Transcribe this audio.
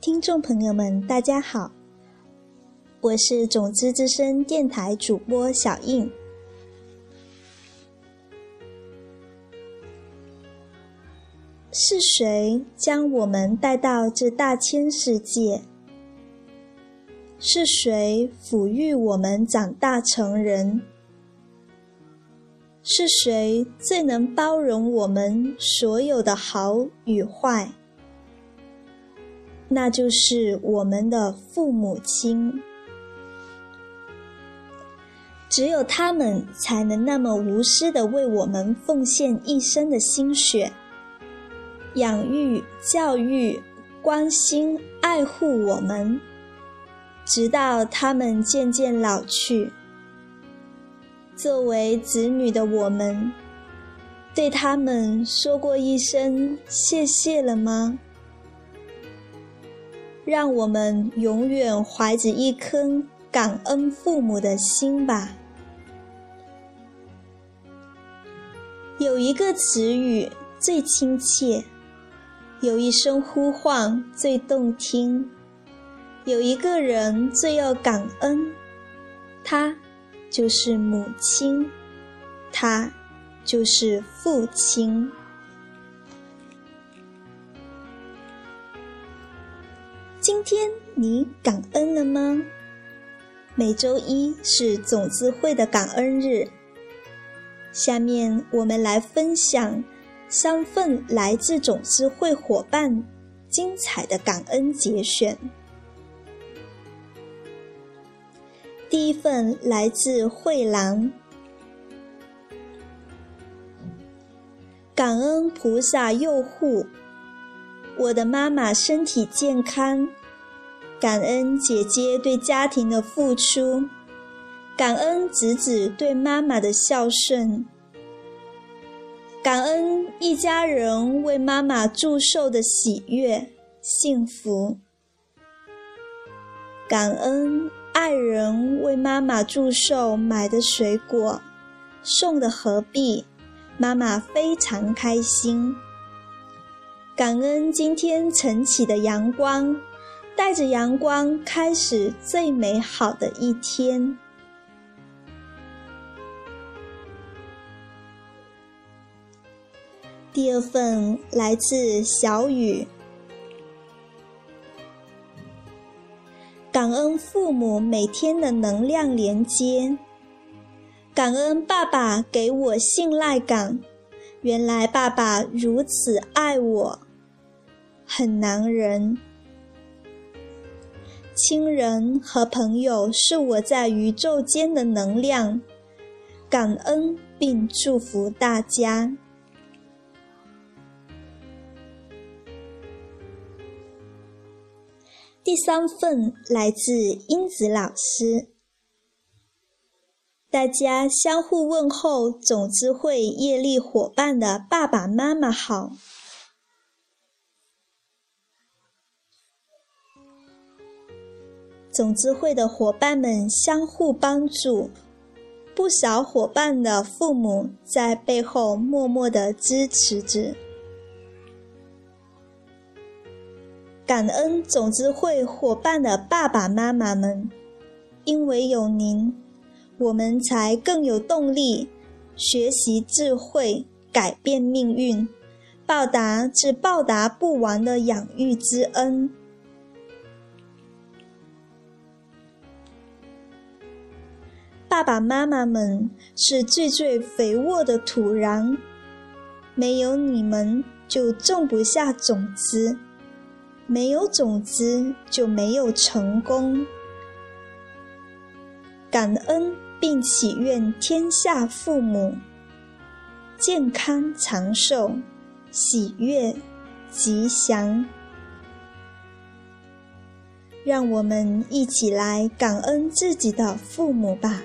听众朋友们，大家好，我是种子之声电台主播小印。是谁将我们带到这大千世界？是谁抚育我们长大成人？是谁最能包容我们所有的好与坏？那就是我们的父母亲，只有他们才能那么无私的为我们奉献一生的心血，养育、教育、关心、爱护我们，直到他们渐渐老去。作为子女的我们，对他们说过一声谢谢了吗？让我们永远怀着一颗感恩父母的心吧。有一个词语最亲切，有一声呼唤最动听，有一个人最要感恩，他就是母亲，他就是父亲。今天你感恩了吗？每周一是种子会的感恩日。下面我们来分享三份来自种子会伙伴精彩的感恩节选。第一份来自慧兰，感恩菩萨佑护。我的妈妈身体健康，感恩姐姐对家庭的付出，感恩子子对妈妈的孝顺，感恩一家人为妈妈祝寿的喜悦幸福，感恩爱人为妈妈祝寿买的水果送的何必，妈妈非常开心。感恩今天晨起的阳光，带着阳光开始最美好的一天。第二份来自小雨，感恩父母每天的能量连接，感恩爸爸给我信赖感，原来爸爸如此爱我。很难人，亲人和朋友是我在宇宙间的能量，感恩并祝福大家。第三份来自英子老师，大家相互问候，种子会业力伙伴的爸爸妈妈好。种子会的伙伴们相互帮助，不少伙伴的父母在背后默默的支持着。感恩种子会伙伴的爸爸妈妈们，因为有您，我们才更有动力学习智慧，改变命运，报答这报答不完的养育之恩。爸爸妈妈们是最最肥沃的土壤，没有你们就种不下种子，没有种子就没有成功。感恩并祈愿天下父母健康长寿、喜悦吉祥。让我们一起来感恩自己的父母吧。